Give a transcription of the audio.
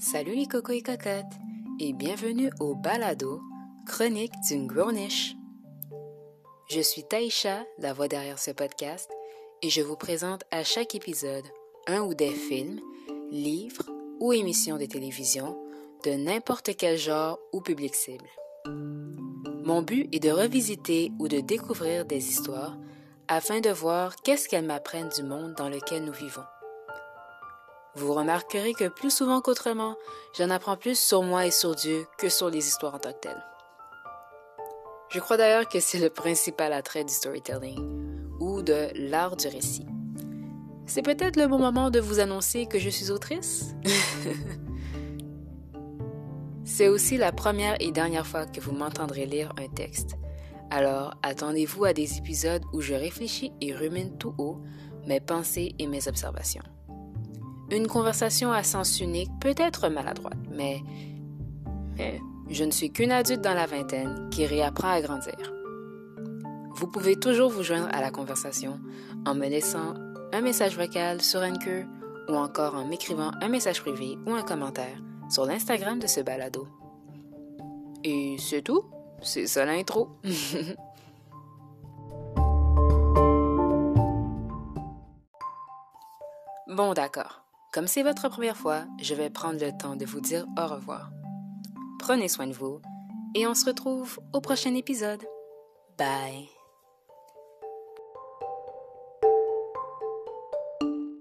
Salut les cocos et cocottes et bienvenue au balado Chronique d'une Grownish. Je suis Taïcha, la voix derrière ce podcast, et je vous présente à chaque épisode un ou des films, livres ou émissions de télévision de n'importe quel genre ou public cible. Mon but est de revisiter ou de découvrir des histoires afin de voir qu'est-ce qu'elles m'apprennent du monde dans lequel nous vivons. Vous remarquerez que plus souvent qu'autrement, j'en apprends plus sur moi et sur Dieu que sur les histoires en tant que telles. Je crois d'ailleurs que c'est le principal attrait du storytelling ou de l'art du récit. C'est peut-être le bon moment de vous annoncer que je suis autrice? c'est aussi la première et dernière fois que vous m'entendrez lire un texte. Alors, attendez-vous à des épisodes où je réfléchis et rumine tout haut mes pensées et mes observations. Une conversation à sens unique peut être maladroite, mais, je ne suis qu'une adulte dans la vingtaine qui réapprend à grandir. Vous pouvez toujours vous joindre à la conversation en me laissant un message vocal sur Anchor ou encore en m'écrivant un message privé ou un commentaire sur l'Instagram de ce balado. Et c'est tout, c'est ça l'intro. bon d'accord. Comme c'est votre première fois, je vais prendre le temps de vous dire au revoir. Prenez soin de vous et on se retrouve au prochain épisode. Bye.